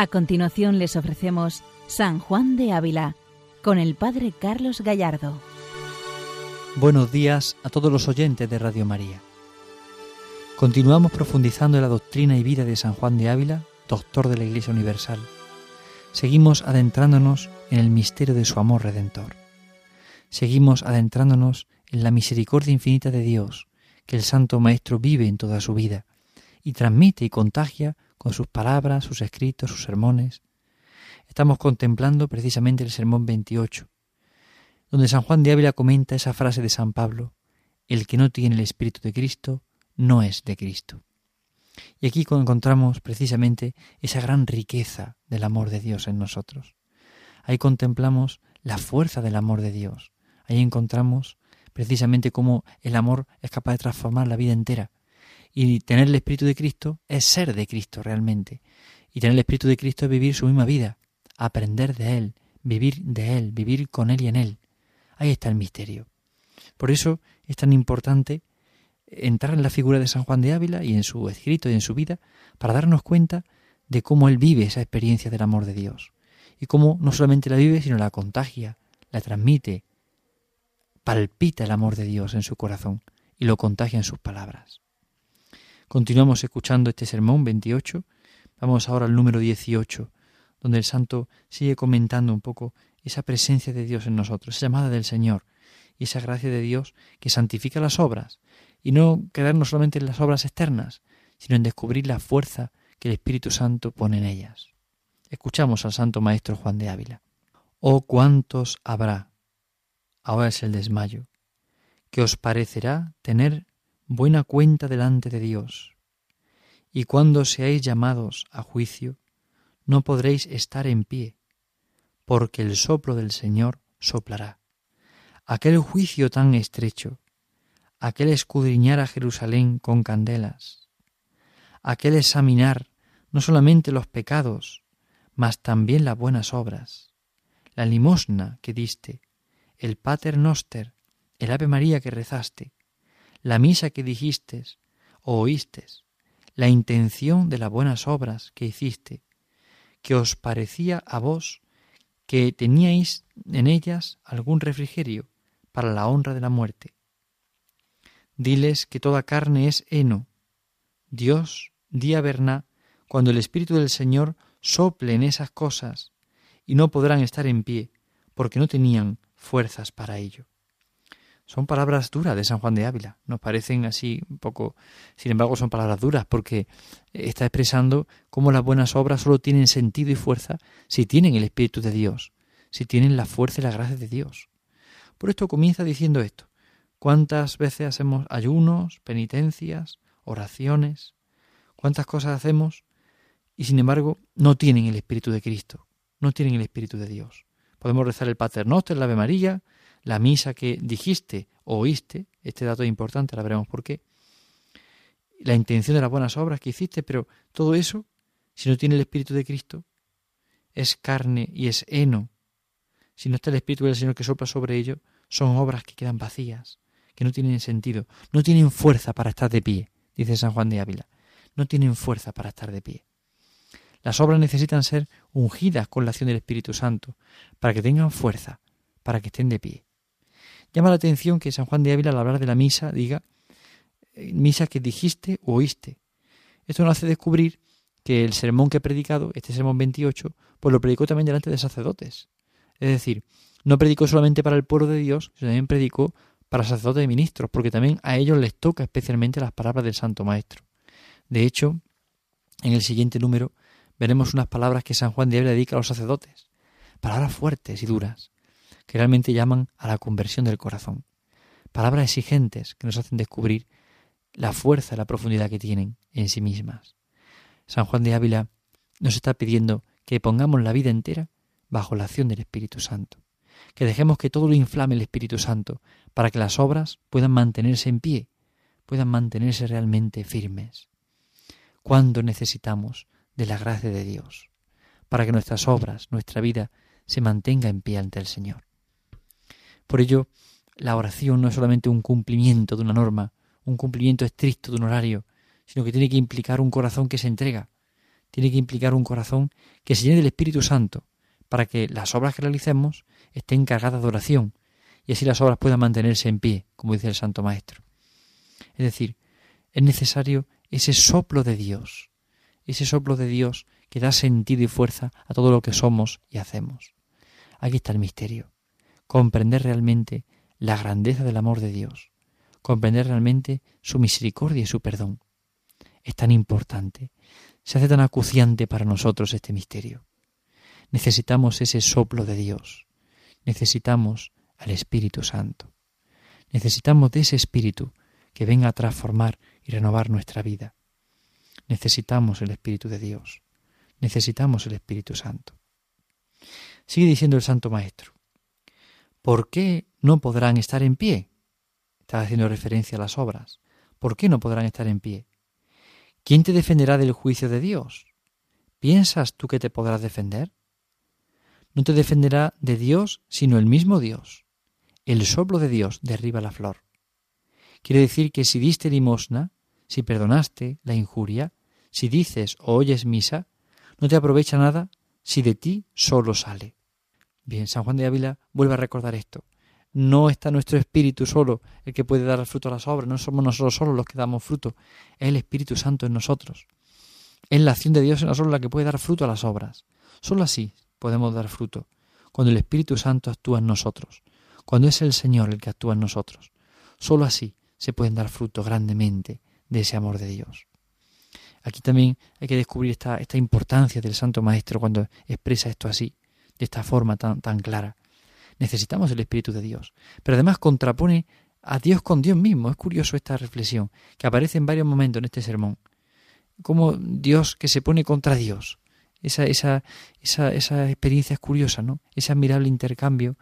A continuación les ofrecemos San Juan de Ávila con el Padre Carlos Gallardo. Buenos días a todos los oyentes de Radio María. Continuamos profundizando en la doctrina y vida de San Juan de Ávila, doctor de la Iglesia Universal. Seguimos adentrándonos en el misterio de su amor redentor. Seguimos adentrándonos en la misericordia infinita de Dios, que el Santo Maestro vive en toda su vida y transmite y contagia con sus palabras, sus escritos, sus sermones. Estamos contemplando precisamente el Sermón 28, donde San Juan de Ávila comenta esa frase de San Pablo, el que no tiene el Espíritu de Cristo no es de Cristo. Y aquí encontramos precisamente esa gran riqueza del amor de Dios en nosotros. Ahí contemplamos la fuerza del amor de Dios. Ahí encontramos precisamente cómo el amor es capaz de transformar la vida entera. Y tener el Espíritu de Cristo es ser de Cristo realmente. Y tener el Espíritu de Cristo es vivir su misma vida, aprender de Él, vivir de Él, vivir con Él y en Él. Ahí está el misterio. Por eso es tan importante entrar en la figura de San Juan de Ávila y en su escrito y en su vida para darnos cuenta de cómo él vive esa experiencia del amor de Dios y cómo no solamente la vive, sino la contagia, la transmite, palpita el amor de Dios en su corazón y lo contagia en sus palabras. Continuamos escuchando este sermón 28. Vamos ahora al número 18, donde el santo sigue comentando un poco esa presencia de Dios en nosotros, esa llamada del Señor y esa gracia de Dios que santifica las obras y no quedarnos solamente en las obras externas, sino en descubrir la fuerza que el Espíritu Santo pone en ellas. Escuchamos al Santo Maestro Juan de Ávila. Oh cuántos habrá, ahora es el desmayo, que os parecerá tener buena cuenta delante de Dios. Y cuando seáis llamados a juicio, no podréis estar en pie, porque el soplo del Señor soplará. Aquel juicio tan estrecho, aquel escudriñar a Jerusalén con candelas, aquel examinar no solamente los pecados, mas también las buenas obras, la limosna que diste, el Pater Noster, el Ave María que rezaste, la misa que dijiste o oístes, la intención de las buenas obras que hiciste, que os parecía a vos que teníais en ellas algún refrigerio para la honra de la muerte. Diles que toda carne es heno. Dios, día verná, cuando el Espíritu del Señor sople en esas cosas, y no podrán estar en pie, porque no tenían fuerzas para ello. Son palabras duras de San Juan de Ávila. Nos parecen así un poco, sin embargo, son palabras duras porque está expresando cómo las buenas obras solo tienen sentido y fuerza si tienen el Espíritu de Dios, si tienen la fuerza y la gracia de Dios. Por esto comienza diciendo esto. ¿Cuántas veces hacemos ayunos, penitencias, oraciones? ¿Cuántas cosas hacemos y sin embargo no tienen el Espíritu de Cristo, no tienen el Espíritu de Dios? Podemos rezar el Pater Noster, la Ave María, la misa que dijiste o oíste, este dato es importante, ahora veremos por qué, la intención de las buenas obras que hiciste, pero todo eso, si no tiene el Espíritu de Cristo, es carne y es heno. Si no está el Espíritu del Señor que sopla sobre ello, son obras que quedan vacías, que no tienen sentido, no tienen fuerza para estar de pie, dice San Juan de Ávila, no tienen fuerza para estar de pie. Las obras necesitan ser ungidas con la acción del Espíritu Santo, para que tengan fuerza, para que estén de pie. Llama la atención que San Juan de Ávila al hablar de la misa diga eh, misa que dijiste o oíste. Esto nos hace descubrir que el sermón que he predicado, este sermón 28, pues lo predicó también delante de sacerdotes. Es decir, no predicó solamente para el pueblo de Dios, sino también predicó para sacerdotes y ministros, porque también a ellos les toca especialmente las palabras del Santo Maestro. De hecho, en el siguiente número veremos unas palabras que San Juan de Ávila dedica a los sacerdotes, palabras fuertes y duras, que realmente llaman a la conversión del corazón. Palabras exigentes que nos hacen descubrir la fuerza y la profundidad que tienen en sí mismas. San Juan de Ávila nos está pidiendo que pongamos la vida entera bajo la acción del Espíritu Santo, que dejemos que todo lo inflame el Espíritu Santo para que las obras puedan mantenerse en pie, puedan mantenerse realmente firmes. ¿Cuándo necesitamos de la gracia de Dios para que nuestras obras, nuestra vida, se mantenga en pie ante el Señor? Por ello, la oración no es solamente un cumplimiento de una norma, un cumplimiento estricto de un horario, sino que tiene que implicar un corazón que se entrega, tiene que implicar un corazón que se llene del Espíritu Santo, para que las obras que realicemos estén cargadas de oración, y así las obras puedan mantenerse en pie, como dice el Santo Maestro. Es decir, es necesario ese soplo de Dios, ese soplo de Dios que da sentido y fuerza a todo lo que somos y hacemos. Aquí está el misterio, comprender realmente la grandeza del amor de Dios, comprender realmente su misericordia y su perdón. Es tan importante, se hace tan acuciante para nosotros este misterio. Necesitamos ese soplo de Dios, necesitamos al Espíritu Santo. Necesitamos de ese Espíritu que venga a transformar y renovar nuestra vida. Necesitamos el Espíritu de Dios. Necesitamos el Espíritu Santo. Sigue diciendo el Santo Maestro. ¿Por qué no podrán estar en pie? Está haciendo referencia a las obras. ¿Por qué no podrán estar en pie? ¿Quién te defenderá del juicio de Dios? ¿Piensas tú que te podrás defender? No te defenderá de Dios, sino el mismo Dios el soplo de Dios derriba la flor. Quiere decir que si diste limosna, si perdonaste la injuria, si dices o oyes misa, no te aprovecha nada si de ti solo sale. Bien, San Juan de Ávila vuelve a recordar esto. No está nuestro espíritu solo el que puede dar fruto a las obras, no somos nosotros solos los que damos fruto, es el Espíritu Santo en nosotros. Es la acción de Dios en nosotros la que puede dar fruto a las obras. Solo así podemos dar fruto, cuando el Espíritu Santo actúa en nosotros cuando es el Señor el que actúa en nosotros. Solo así se pueden dar fruto grandemente de ese amor de Dios. Aquí también hay que descubrir esta, esta importancia del Santo Maestro cuando expresa esto así, de esta forma tan, tan clara. Necesitamos el Espíritu de Dios, pero además contrapone a Dios con Dios mismo. Es curioso esta reflexión que aparece en varios momentos en este sermón. Como Dios que se pone contra Dios. Esa, esa, esa, esa experiencia es curiosa, ¿no? Ese admirable intercambio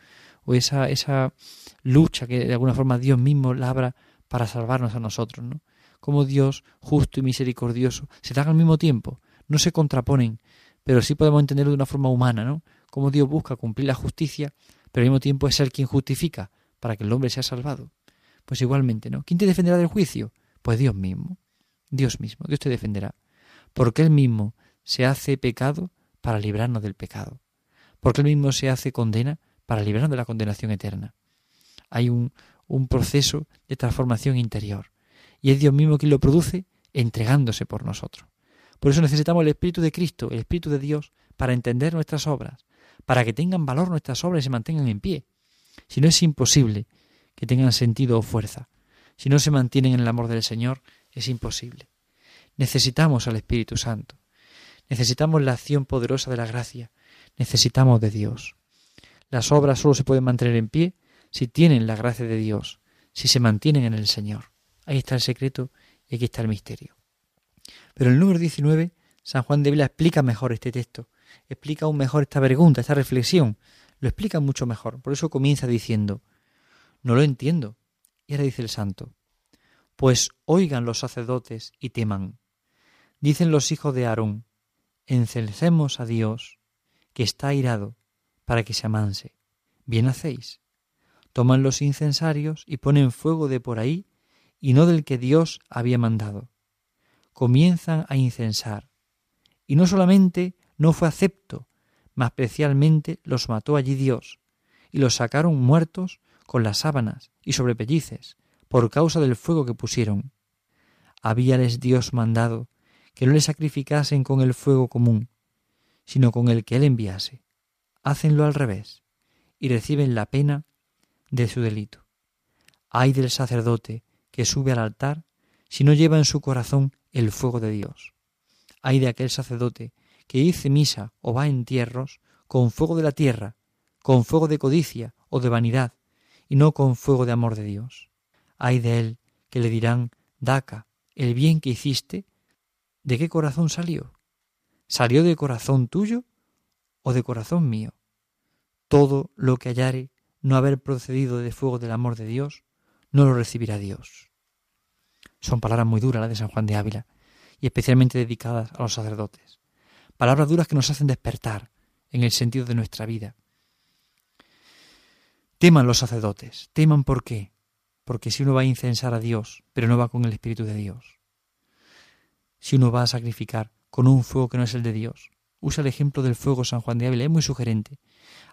o esa, esa lucha que de alguna forma Dios mismo labra para salvarnos a nosotros, ¿no? Como Dios, justo y misericordioso, se dan al mismo tiempo, no se contraponen, pero sí podemos entenderlo de una forma humana, ¿no? Como Dios busca cumplir la justicia, pero al mismo tiempo es Él quien justifica para que el hombre sea salvado. Pues igualmente, ¿no? ¿Quién te defenderá del juicio? Pues Dios mismo. Dios mismo, Dios te defenderá. Porque Él mismo se hace pecado para librarnos del pecado. Porque Él mismo se hace condena para librarnos de la condenación eterna. Hay un, un proceso de transformación interior y es Dios mismo quien lo produce entregándose por nosotros. Por eso necesitamos el Espíritu de Cristo, el Espíritu de Dios, para entender nuestras obras, para que tengan valor nuestras obras y se mantengan en pie. Si no es imposible que tengan sentido o fuerza. Si no se mantienen en el amor del Señor, es imposible. Necesitamos al Espíritu Santo. Necesitamos la acción poderosa de la gracia. Necesitamos de Dios. Las obras solo se pueden mantener en pie si tienen la gracia de Dios, si se mantienen en el Señor. Ahí está el secreto y aquí está el misterio. Pero el número 19, San Juan de Vila explica mejor este texto, explica aún mejor esta pregunta, esta reflexión, lo explica mucho mejor. Por eso comienza diciendo, no lo entiendo. Y ahora dice el santo, pues oigan los sacerdotes y teman. Dicen los hijos de Aarón, encelcemos a Dios, que está airado para que se amanse. Bien hacéis. Toman los incensarios y ponen fuego de por ahí y no del que Dios había mandado. Comienzan a incensar. Y no solamente no fue acepto, mas especialmente los mató allí Dios, y los sacaron muertos con las sábanas y sobre pellices, por causa del fuego que pusieron. Habíales Dios mandado que no le sacrificasen con el fuego común, sino con el que él enviase hacenlo al revés y reciben la pena de su delito. Ay del sacerdote que sube al altar si no lleva en su corazón el fuego de Dios. Ay de aquel sacerdote que dice misa o va en entierros con fuego de la tierra, con fuego de codicia o de vanidad, y no con fuego de amor de Dios. Ay de él que le dirán, Daca, el bien que hiciste, ¿de qué corazón salió? ¿Salió del corazón tuyo o de corazón mío? todo lo que hallare no haber procedido de fuego del amor de Dios, no lo recibirá Dios. Son palabras muy duras las de San Juan de Ávila, y especialmente dedicadas a los sacerdotes. Palabras duras que nos hacen despertar en el sentido de nuestra vida. Teman los sacerdotes. Teman por qué? Porque si uno va a incensar a Dios, pero no va con el Espíritu de Dios, si uno va a sacrificar con un fuego que no es el de Dios. Usa el ejemplo del fuego San Juan de Ávila, es muy sugerente.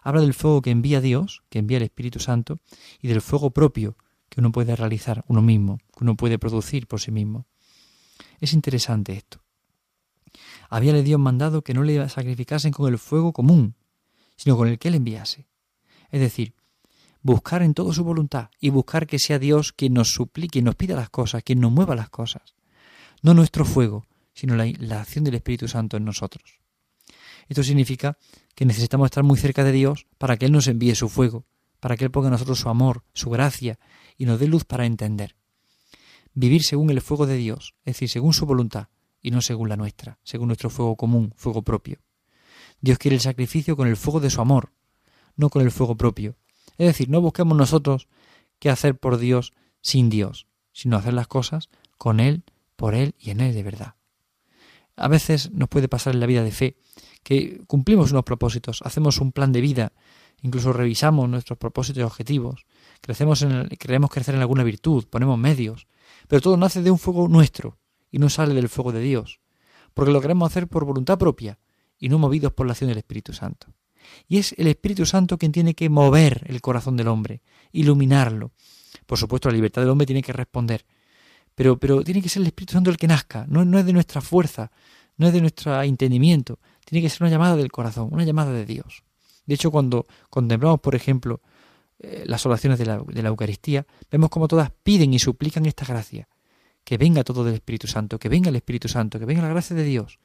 Habla del fuego que envía Dios, que envía el Espíritu Santo, y del fuego propio que uno puede realizar uno mismo, que uno puede producir por sí mismo. Es interesante esto. Habíale Dios mandado que no le sacrificasen con el fuego común, sino con el que él enviase. Es decir, buscar en todo su voluntad y buscar que sea Dios quien nos suplique, y nos pida las cosas, quien nos mueva las cosas. No nuestro fuego, sino la, la acción del Espíritu Santo en nosotros. Esto significa que necesitamos estar muy cerca de Dios para que Él nos envíe su fuego, para que Él ponga en nosotros su amor, su gracia y nos dé luz para entender. Vivir según el fuego de Dios, es decir, según su voluntad y no según la nuestra, según nuestro fuego común, fuego propio. Dios quiere el sacrificio con el fuego de su amor, no con el fuego propio, es decir, no busquemos nosotros qué hacer por Dios sin Dios, sino hacer las cosas con Él, por Él y en Él de verdad. A veces nos puede pasar en la vida de fe que cumplimos unos propósitos, hacemos un plan de vida, incluso revisamos nuestros propósitos y objetivos, crecemos en queremos crecer en alguna virtud, ponemos medios, pero todo nace de un fuego nuestro y no sale del fuego de Dios, porque lo queremos hacer por voluntad propia y no movidos por la acción del Espíritu Santo. Y es el Espíritu Santo quien tiene que mover el corazón del hombre, iluminarlo. Por supuesto, la libertad del hombre tiene que responder, pero, pero tiene que ser el Espíritu Santo el que nazca, no, no es de nuestra fuerza, no es de nuestro entendimiento, tiene que ser una llamada del corazón, una llamada de Dios. De hecho, cuando contemplamos, por ejemplo, eh, las oraciones de la, de la Eucaristía, vemos como todas piden y suplican esta gracia, que venga todo del Espíritu Santo, que venga el Espíritu Santo, que venga la gracia de Dios,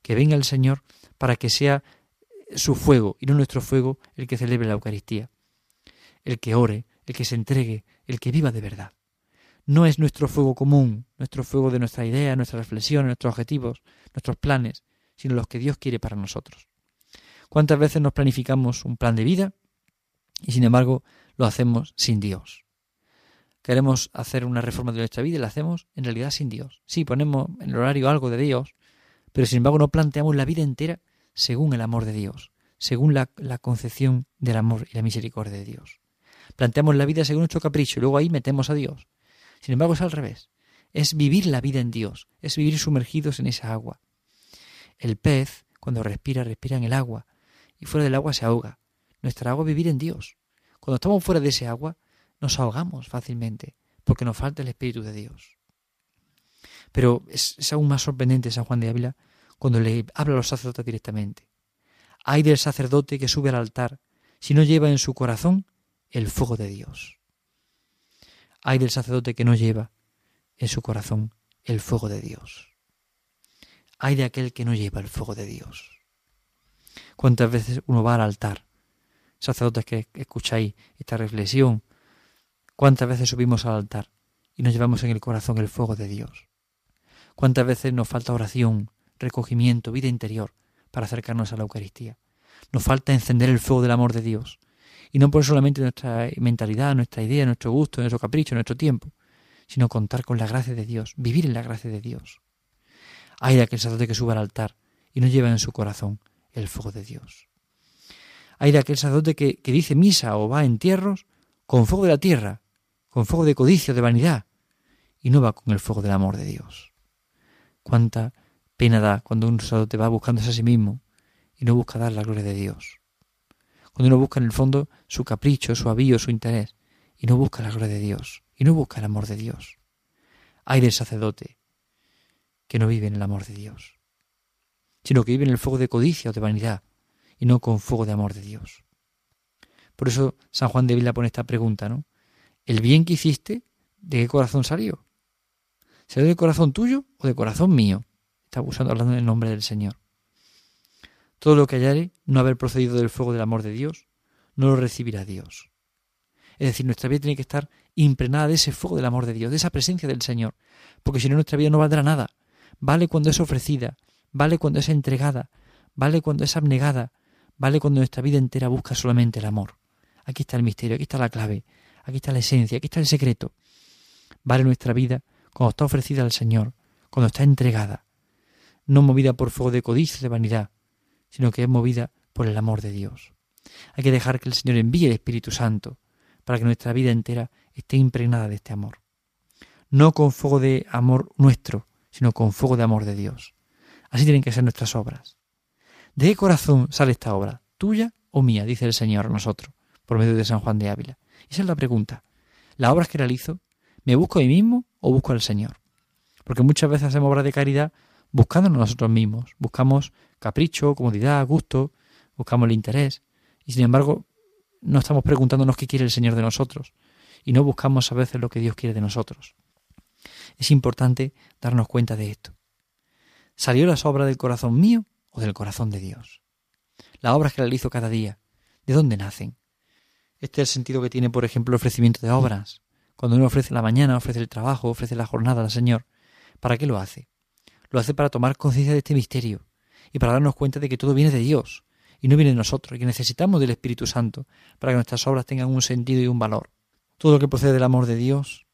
que venga el Señor para que sea su fuego y no nuestro fuego el que celebre la Eucaristía, el que ore, el que se entregue, el que viva de verdad. No es nuestro fuego común, nuestro fuego de nuestra idea, nuestra reflexión, nuestros objetivos, nuestros planes, sino los que Dios quiere para nosotros. ¿Cuántas veces nos planificamos un plan de vida y sin embargo lo hacemos sin Dios? Queremos hacer una reforma de nuestra vida y la hacemos en realidad sin Dios. Sí, ponemos en el horario algo de Dios, pero sin embargo no planteamos la vida entera según el amor de Dios, según la, concepción del amor y la misericordia de Dios. Planteamos la vida según nuestro capricho y luego ahí metemos a Dios. Sin embargo, es al revés. Es vivir la vida en Dios, es vivir sumergidos en esa agua. El pez, cuando respira, respira en el agua y fuera del agua se ahoga. Nuestra agua es vivir en Dios. Cuando estamos fuera de ese agua, nos ahogamos fácilmente porque nos falta el Espíritu de Dios. Pero es, aún más sorprendente San Juan de Ávila cuando le habla a los sacerdotes directamente. Hay del sacerdote que sube al altar si no lleva en su corazón el fuego de Dios. Hay del sacerdote que no lleva en su corazón el fuego de Dios. Hay de aquel que no lleva el fuego de Dios. ¿Cuántas veces uno va al altar? Sacerdotes que escucháis esta reflexión, ¿cuántas veces subimos al altar y nos llevamos en el corazón el fuego de Dios? ¿Cuántas veces nos falta oración, recogimiento, vida interior para acercarnos a la Eucaristía. Nos falta encender el fuego del amor de Dios. Y no por solamente nuestra mentalidad, nuestra idea, nuestro gusto, nuestro capricho, nuestro tiempo, sino contar con la gracia de Dios, vivir en la gracia de Dios. Hay de aquel sacerdote que suba al altar y no lleva en su corazón el fuego de Dios. Hay de aquel sacerdote que, que dice misa o va a entierros con fuego de la tierra, con fuego de codicia, de vanidad, y no va con el fuego del amor de Dios. Cuánta Pena da cuando un sacerdote va buscándose a sí mismo y no busca dar la gloria de Dios. Cuando uno busca en el fondo su capricho, su avío, su interés, y no busca la gloria de Dios, y no busca el amor de Dios. Hay del sacerdote que no vive en el amor de Dios, sino que vive en el fuego de codicia o de vanidad, y no con fuego de amor de Dios. Por eso San Juan de Vila pone esta pregunta, ¿no? ¿El bien que hiciste, de qué corazón salió? ¿Salió de corazón tuyo o de corazón mío? Está usando, hablando en el nombre del Señor. Todo lo que hallare no haber procedido del fuego del amor de Dios, no lo recibirá Dios. Es decir, nuestra vida tiene que estar impregnada de ese fuego del amor de Dios, de esa presencia del Señor, porque si no nuestra vida no valdrá nada. Vale cuando es ofrecida, vale cuando es entregada, vale cuando es abnegada, vale cuando nuestra vida entera busca solamente el amor. Aquí está el misterio, aquí está la clave, aquí está la esencia, aquí está el secreto. Vale nuestra vida cuando está ofrecida al Señor, cuando está entregada, no movida por fuego de codicia de vanidad, sino que es movida por el amor de Dios. Hay que dejar que el Señor envíe el Espíritu Santo para que nuestra vida entera esté impregnada de este amor. No con fuego de amor nuestro, sino con fuego de amor de Dios. Así tienen que ser nuestras obras. ¿De qué corazón sale esta obra? ¿Tuya o mía? Dice el Señor a nosotros, por medio de San Juan de Ávila. Esa es la pregunta. ¿Las obras que realizo, me busco a mí mismo o busco al Señor? Porque muchas veces hacemos obras de caridad buscándonos nosotros mismos. Buscamos capricho, comodidad, gusto, buscamos el interés. Y sin embargo, no estamos preguntándonos qué quiere el Señor de nosotros. Y no buscamos a veces lo que Dios quiere de nosotros. Es importante darnos cuenta de esto. ¿Salió las obras del corazón mío o del corazón de Dios? Las obras que realizo cada día, ¿de dónde nacen? Este es el sentido que tiene, por ejemplo, el ofrecimiento de obras. Cuando uno ofrece la mañana, ofrece el trabajo, ofrece la jornada al Señor, ¿para qué lo hace? Lo hace para tomar conciencia de este misterio y para darnos cuenta de que todo viene de Dios y no viene de nosotros y que necesitamos del Espíritu Santo para que nuestras obras tengan un sentido y un valor. Todo lo que procede del amor de Dios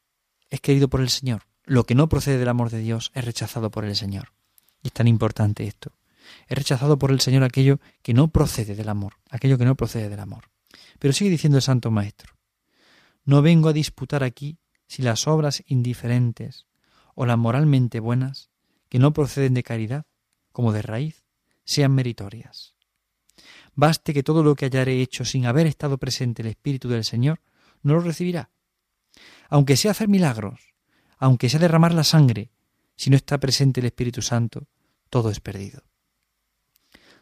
es querido por el Señor. Lo que no procede del amor de Dios es rechazado por el Señor. Y es tan importante esto. Es rechazado por el Señor aquello que no procede del amor, aquello que no procede del amor. Pero sigue diciendo el Santo Maestro, no vengo a disputar aquí si las obras indiferentes o las moralmente buenas, que no proceden de caridad, como de raíz, sean meritorias. Baste que todo lo que hayare hecho sin haber estado presente el Espíritu del Señor, no lo recibirá. Aunque sea hacer milagros, aunque sea derramar la sangre, si no está presente el Espíritu Santo, todo es perdido.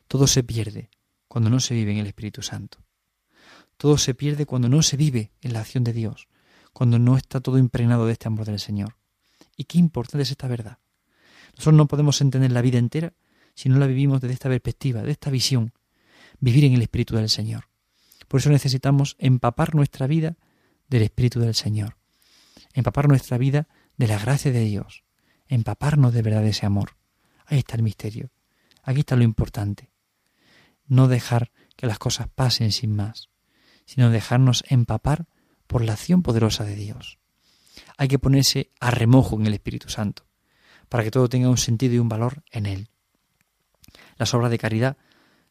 Todo se pierde cuando no se vive en el Espíritu Santo. Todo se pierde cuando no se vive en la acción de Dios, cuando no está todo impregnado de este amor del Señor. Y qué importante es esta verdad. Nosotros no podemos entender la vida entera si no la vivimos desde esta perspectiva, de esta visión, vivir en el Espíritu del Señor. Por eso necesitamos empapar nuestra vida del Espíritu del Señor, empapar nuestra vida de la gracia de Dios, empaparnos de verdad de ese amor. Ahí está el misterio, aquí está lo importante. No dejar que las cosas pasen sin más, sino dejarnos empapar por la acción poderosa de Dios. Hay que ponerse a remojo en el Espíritu Santo, para que todo tenga un sentido y un valor en Él. Las obras de caridad,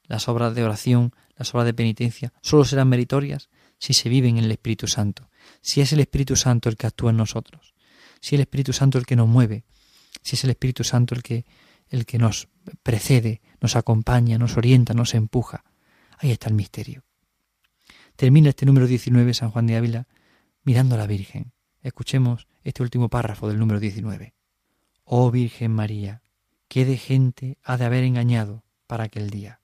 las obras de oración, las obras de penitencia, solo serán meritorias si se viven en el Espíritu Santo, si es el Espíritu Santo el que actúa en nosotros, si es el Espíritu Santo el que nos mueve, si es el Espíritu Santo el que, el que nos precede, nos acompaña, nos orienta, nos empuja. Ahí está el misterio. Termina este número 19, San Juan de Ávila, mirando a la Virgen. Escuchemos este último párrafo del número 19. Oh Virgen María, qué de gente ha de haber engañado para aquel día.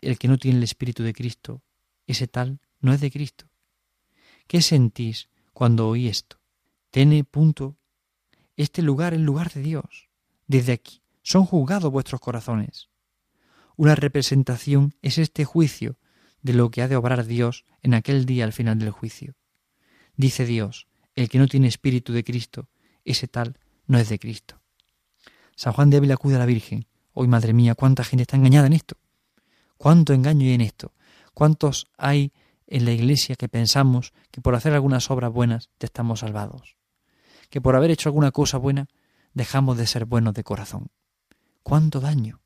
El que no tiene el Espíritu de Cristo, ese tal no es de Cristo. ¿Qué sentís cuando oí esto? Tene punto este lugar el lugar de Dios. Desde aquí son juzgados vuestros corazones. Una representación es este juicio de lo que ha de obrar Dios en aquel día al final del juicio. Dice Dios, el que no tiene espíritu de Cristo, ese tal no es de Cristo. San Juan de Ávila acude a la Virgen. Hoy, madre mía, cuánta gente está engañada en esto. Cuánto engaño hay en esto. Cuántos hay en la iglesia que pensamos que por hacer algunas obras buenas te estamos salvados. Que por haber hecho alguna cosa buena dejamos de ser buenos de corazón. Cuánto daño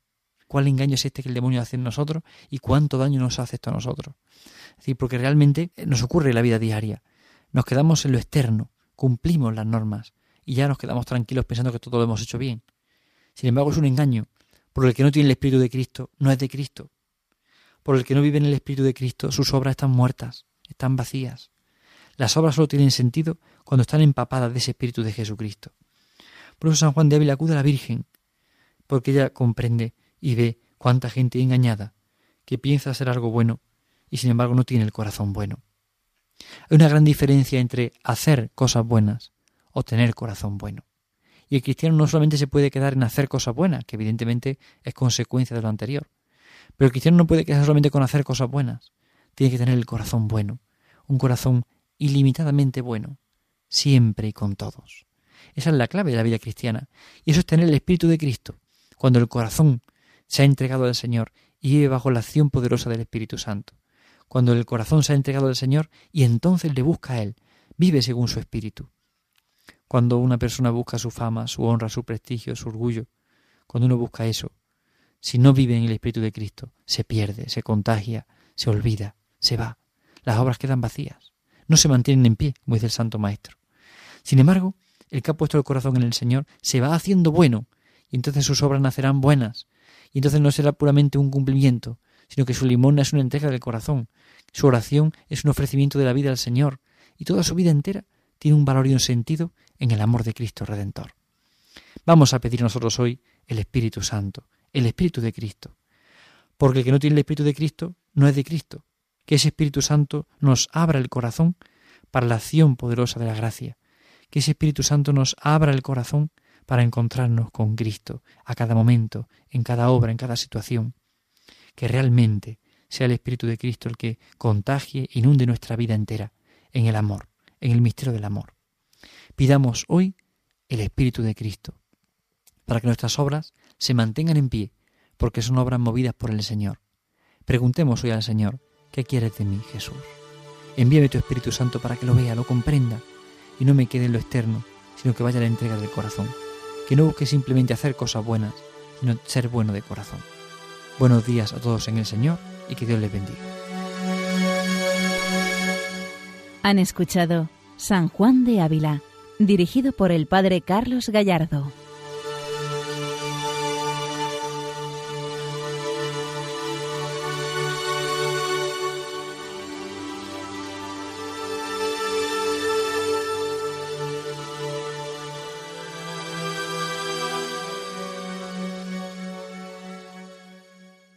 cuál engaño es este que el demonio hace en nosotros y cuánto daño nos hace esto a nosotros. Es decir, porque realmente nos ocurre en la vida diaria. Nos quedamos en lo externo, cumplimos las normas y ya nos quedamos tranquilos pensando que todo lo hemos hecho bien. Sin embargo, es un engaño, por el que no tiene el Espíritu de Cristo, no es de Cristo. Por el que no vive en el Espíritu de Cristo, sus obras están muertas, están vacías. Las obras solo tienen sentido cuando están empapadas de ese Espíritu de Jesucristo. Por eso San Juan de Ávila acude a la Virgen, porque ella comprende y ve cuánta gente engañada que piensa hacer algo bueno y sin embargo no tiene el corazón bueno. Hay una gran diferencia entre hacer cosas buenas o tener corazón bueno. Y el cristiano no solamente se puede quedar en hacer cosas buenas, que evidentemente es consecuencia de lo anterior, pero el cristiano no puede quedar solamente con hacer cosas buenas, tiene que tener el corazón bueno, un corazón ilimitadamente bueno, siempre y con todos. Esa es la clave de la vida cristiana, y eso es tener el Espíritu de Cristo, cuando el corazón se ha entregado al Señor y vive bajo la acción poderosa del Espíritu Santo. Cuando el corazón se ha entregado al Señor y entonces le busca a Él, vive según su Espíritu. Cuando una persona busca su fama, su honra, su prestigio, su orgullo, cuando uno busca eso, si no vive en el Espíritu de Cristo, se pierde, se contagia, se olvida, se va. Las obras quedan vacías, no se mantienen en pie, como dice el Santo Maestro. Sin embargo, el que ha puesto el corazón en el Señor se va haciendo bueno y entonces sus obras nacerán buenas, y entonces no será puramente un cumplimiento, sino que su limón es una entrega del corazón, su oración es un ofrecimiento de la vida al Señor, y toda su vida entera tiene un valor y un sentido en el amor de Cristo Redentor. Vamos a pedir nosotros hoy el Espíritu Santo, el Espíritu de Cristo, porque el que no tiene el Espíritu de Cristo no es de Cristo, que ese Espíritu Santo nos abra el corazón para la acción poderosa de la gracia, que ese Espíritu Santo nos abra el corazón para encontrarnos con Cristo a cada momento, en cada obra, en cada situación, que realmente sea el Espíritu de Cristo el que contagie, inunde nuestra vida entera en el amor, en el misterio del amor. Pidamos hoy el Espíritu de Cristo, para que nuestras obras se mantengan en pie, porque son obras movidas por el Señor. Preguntemos hoy al Señor, ¿qué quieres de mí, Jesús? Envíame tu Espíritu Santo para que lo vea, lo comprenda, y no me quede en lo externo, sino que vaya a la entrega del corazón. Que no busque simplemente hacer cosas buenas, sino ser bueno de corazón. Buenos días a todos en el Señor y que Dios les bendiga. Han escuchado San Juan de Ávila, dirigido por el Padre Carlos Gallardo.